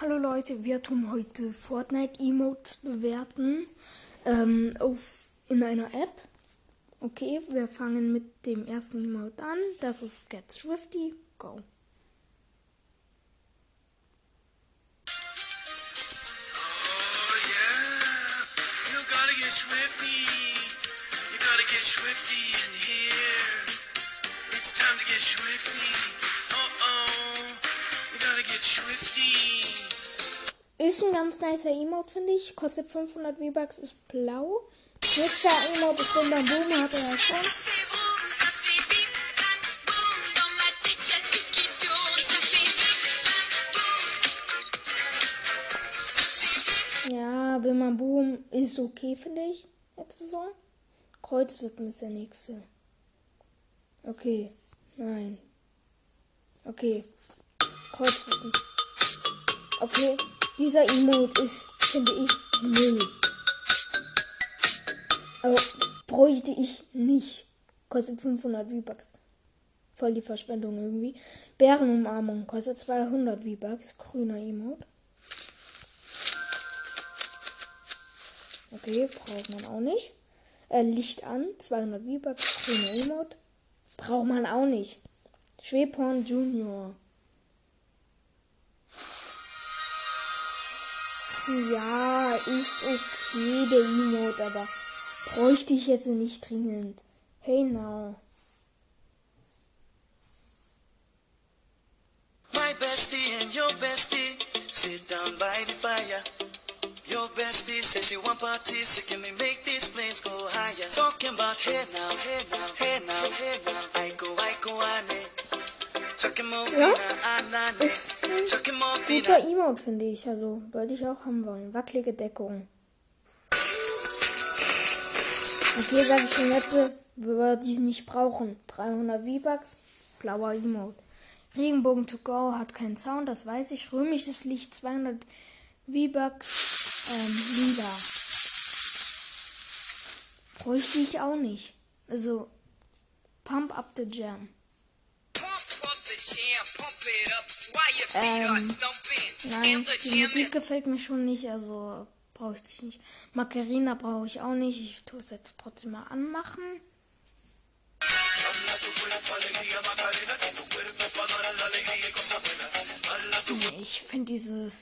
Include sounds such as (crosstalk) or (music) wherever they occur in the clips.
Hallo Leute, wir tun heute Fortnite Emotes bewerten ähm, auf, in einer App. Okay, wir fangen mit dem ersten Emote an. Das ist Get Swifty. Go. Ist ein ganz nicer Emote, finde ich. Kostet 500 V-Bucks, ist blau. Nächster Emote ist Bumba Boom, hat er ja schon. Ja, Bimmer Boom ist okay, finde ich. Letzte Saison. Kreuzwippen ist der nächste. Okay. Nein. Okay. Kreuzwippen. Okay. Dieser Emote ist, finde ich, Müll. Aber bräuchte ich nicht. Kostet 500 V-Bucks. Voll die Verschwendung irgendwie. Bärenumarmung kostet 200 V-Bucks. Grüner Emote. Okay, braucht man auch nicht. Äh, Licht an, 200 V-Bucks. Grüner Emote. Braucht man auch nicht. Schwebhorn Junior. Ja, ist okay, der Emote, aber bräuchte ich jetzt nicht dringend. Hey now. My bestie and your bestie sit down by the fire. Your bestie says she want parties, so can we make these flames go higher? Talking about hey now, hey now, hey now, hey now. I go, I go, ane. Ja, ist ein guter Emote, finde ich. Also, wollte ich auch haben wollen. Wackelige Deckung. Okay, sage ich schon jetzt, würde ich nicht brauchen. 300 V-Bucks, blauer Emote. Regenbogen to go hat keinen Sound, das weiß ich. Römisches Licht 200 V-Bucks, ähm, lila. Bräuchte ich auch nicht. Also, Pump up the Jam. Ähm, nein, die Musik gefällt mir schon nicht, also brauche ich dich nicht. Macarena brauche ich auch nicht, ich tue es jetzt trotzdem mal anmachen. Nee, ich finde dieses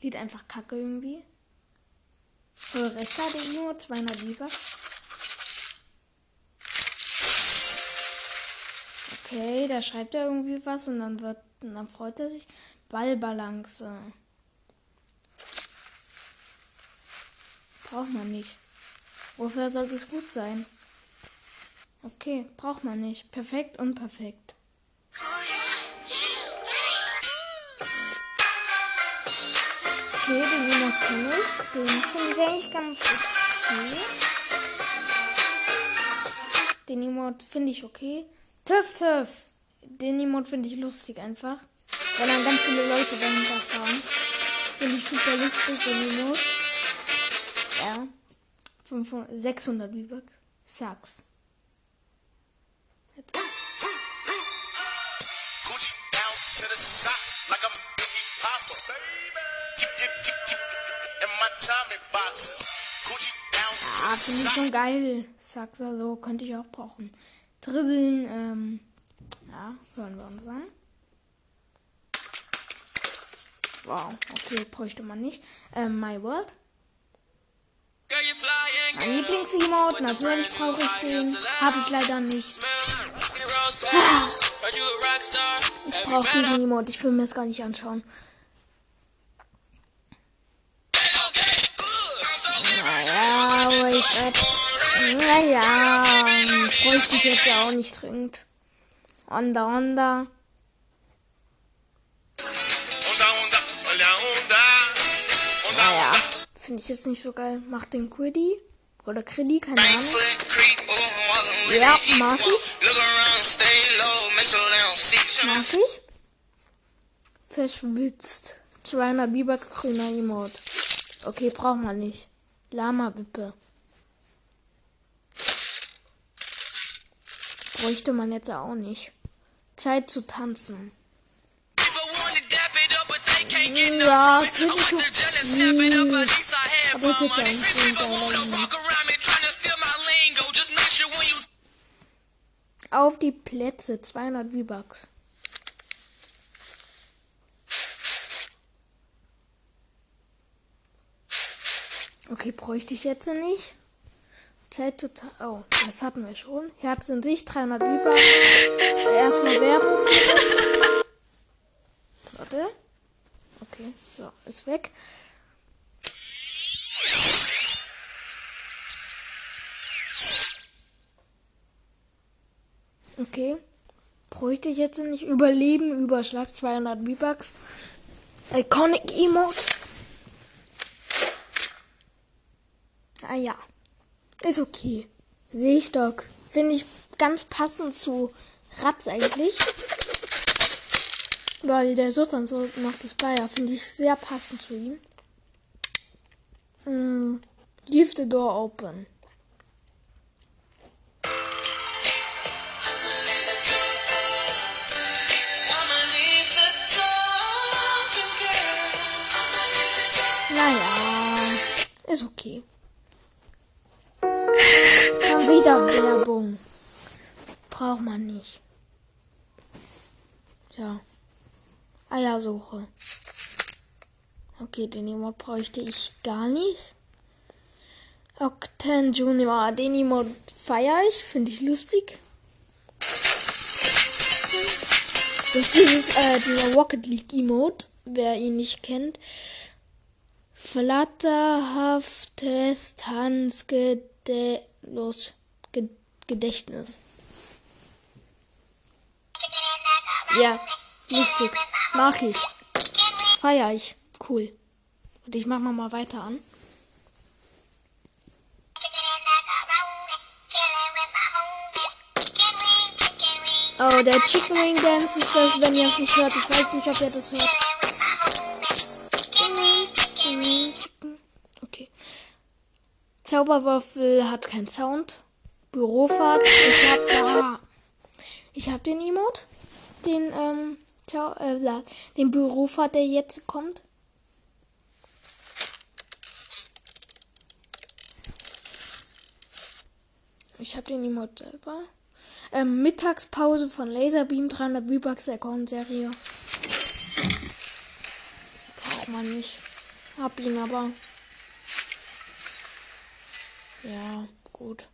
Lied einfach kacke irgendwie. Resta der nur 200 Liga. Okay, da schreibt er irgendwie was und dann wird und dann freut er sich. Ballbalance. Braucht man nicht. Wofür sollte es gut sein? Okay, braucht man nicht. Perfekt und perfekt. Okay, den Emote kenne ich. Den finde ich eigentlich ganz okay. Den Emote finde ich okay. Töff, töff den Emote finde ich lustig einfach. Weil dann ganz viele Leute dahinter fahren. Finde ich super lustig, den Emote. Ja. 500, 600 V-Bucks. Sucks. Ah, finde ich schon geil. Sucks, also könnte ich auch brauchen. Dribbeln, ähm, ja, hören wir uns an. Wow, okay, bräuchte man nicht. Ähm, My World. Mein Lieblings-Emote, natürlich brauche ich den. Habe ich leider nicht. Ah, ich brauche diesen Emote, ich will mir das gar nicht anschauen. Naja, wake up. Naja, bräuchte ich jetzt ja auch nicht dringend. Onda, onda. Naja, finde ich jetzt nicht so geil. Mach den Quiddy. Oder Kriddy, keine Ahnung. Ja, mag ich. Mag ich. Verschwitzt. 200 Biber grüner Emote. Okay, braucht man nicht. Lama-Wippe. Bräuchte man jetzt auch nicht. Zeit zu tanzen. Ja, finde ich süß. Aber ja ein Kind, Auf die Plätze, 200 V-Bucks. Okay, bräuchte ich jetzt nicht. Zeit zu Oh, das hatten wir schon. Herz in sich, 300 V-Bucks. Erstmal Werbung. Warte. Okay, so, ist weg. Okay. Bräuchte ich jetzt nicht. Überleben, Überschlag, 200 V-Bucks. Iconic Emote. Ah ja. Ist okay. Doch. Finde ich ganz passend zu Ratz eigentlich. Weil der Sultan so macht das Bayer. Finde ich sehr passend zu ihm. Mm, leave the door open. Naja, ist okay. Schon wieder Werbung. Braucht man nicht. Ja. Eiersuche. Okay, den Emote bräuchte ich gar nicht. Octan Junior, den Emote feiere ich, finde ich lustig. Das ist äh, dieser Rocket League Emote, wer ihn nicht kennt. Flatterhaftes Tanzgedächtnis. Gedächtnis. Ja, lustig. Mach ich. Feier ich. Cool. Und ich mach mal weiter an. Oh, der Chicken Wing Dance ist das, wenn ihr es nicht hört. Ich weiß nicht, ob ihr das hört. Zauberwürfel hat keinen Sound. Bürofahrt. Ich hab (laughs) da. Ich hab den Emote. Den, ähm, Ciao, äh, den Bürofahrt, der jetzt kommt. Ich habe den Emote selber. Ähm, Mittagspause von Laserbeam 300 V-Bucks Account Serie. Braucht man nicht. Hab ihn aber. Ja, gut.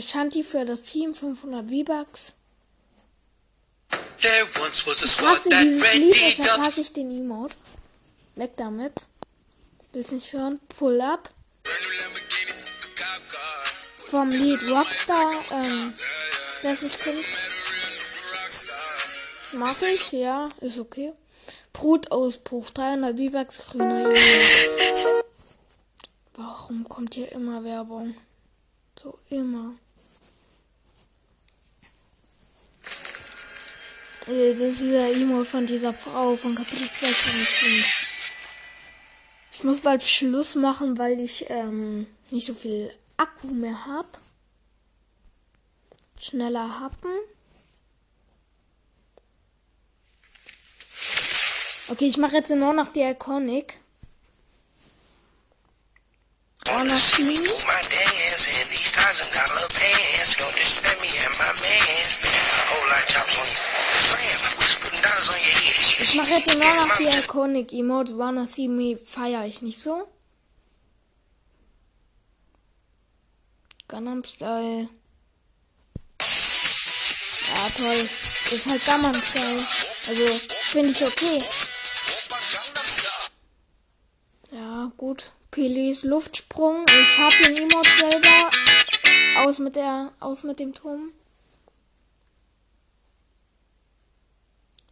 Shanti für das Team 500 V-Bucks. Ich hasse dieses Lied, deshalb hasse ich den Emote. Weg damit. Willst nicht hören? Pull up. Vom Lied Rockstar. Ähm, wer es nicht kennt. Mag ich, ja, ist okay. Brutausbruch, 300 V-Bucks, grüner Junge. Warum kommt hier immer Werbung? So immer. Äh, das ist dieser Emo von dieser Frau von Kapitel 2 Ich muss bald Schluss machen, weil ich ähm, nicht so viel Akku mehr habe. Schneller happen. Okay, ich mache jetzt nur noch die Iconic. Honor Ich mache jetzt nur noch die Iconic Emotes. Wanna See Me feiere ich nicht so. Gangnam Style. Ja, toll. Das ist halt Gangnam Style. Also, finde ich okay. Gut. Pilis Luftsprung. Ich habe den Emote selber. Aus mit der, aus mit dem Turm.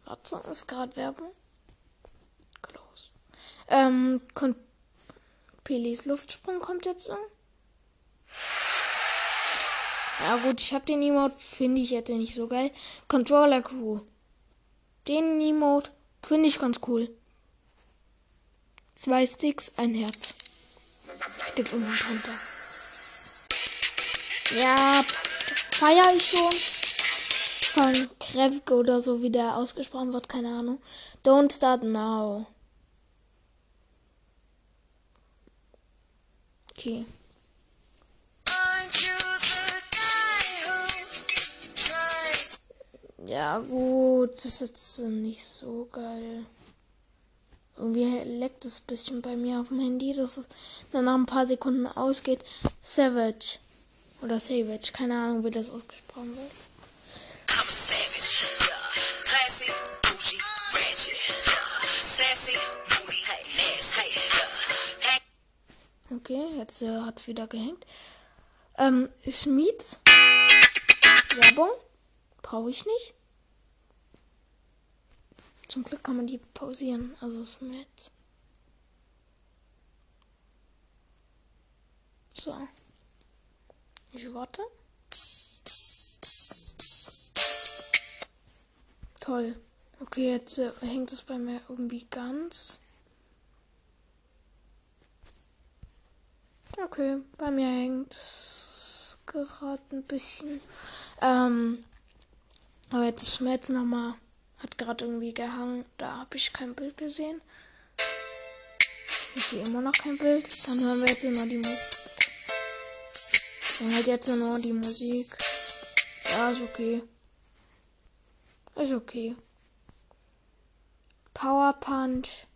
Warte, ist gerade Werbung. Close. Ähm, Kon Pilis Luftsprung kommt jetzt so. Ja gut, ich habe den Emote, finde ich jetzt nicht so geil. Controller Crew. Den Emote finde ich ganz cool. Zwei Sticks, ein Herz. Steht unten drunter. Ja, feier ich schon. von Krevke oder so, wie der ausgesprochen wird, keine Ahnung. Don't start now. Okay. Ja gut, das ist jetzt nicht so geil. Irgendwie leckt es ein bisschen bei mir auf dem Handy, dass es dann nach ein paar Sekunden ausgeht. Savage. Oder Savage, keine Ahnung, wie das ausgesprochen wird. Okay, jetzt äh, hat es wieder gehängt. Ähm, Schmieds. Werbung. Brauche ich nicht. Zum Glück kann man die pausieren. Also Schmieds. So. Ich warte. Toll. Okay, jetzt äh, hängt es bei mir irgendwie ganz. Okay, bei mir hängt es gerade ein bisschen. Ähm, aber jetzt ist jetzt nochmal, hat gerade irgendwie gehangen. Da habe ich kein Bild gesehen. Ich sehe immer noch kein Bild. Dann hören wir jetzt immer die Musik. Dann halt jetzt nur die Musik. Ja, ist okay. Ist okay. Power Punch.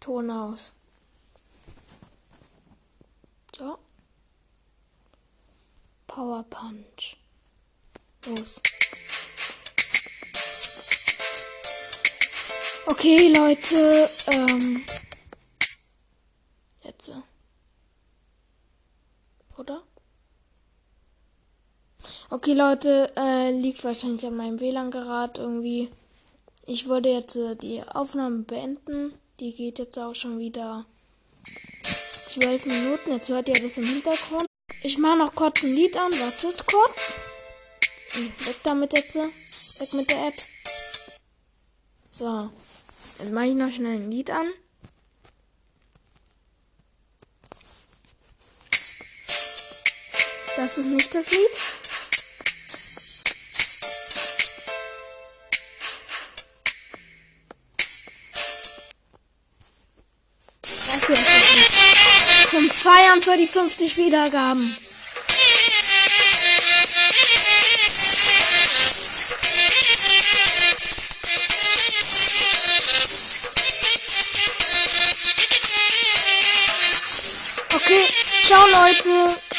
Ton aus. So. Power Punch. Los. Okay, Leute. Ähm. Jetzt. Oder? Okay, Leute, äh, liegt wahrscheinlich an meinem WLAN-Gerät irgendwie. Ich würde jetzt äh, die Aufnahme beenden. Die geht jetzt auch schon wieder zwölf Minuten. Jetzt hört ihr das im Hintergrund. Ich mache noch kurz ein Lied an. Wartet kurz. Weg damit jetzt. Weg mit der App. So. Jetzt mache ich noch schnell ein Lied an. Das ist nicht das Lied. Zum Feiern für die 50 Wiedergaben. Okay, ciao Leute.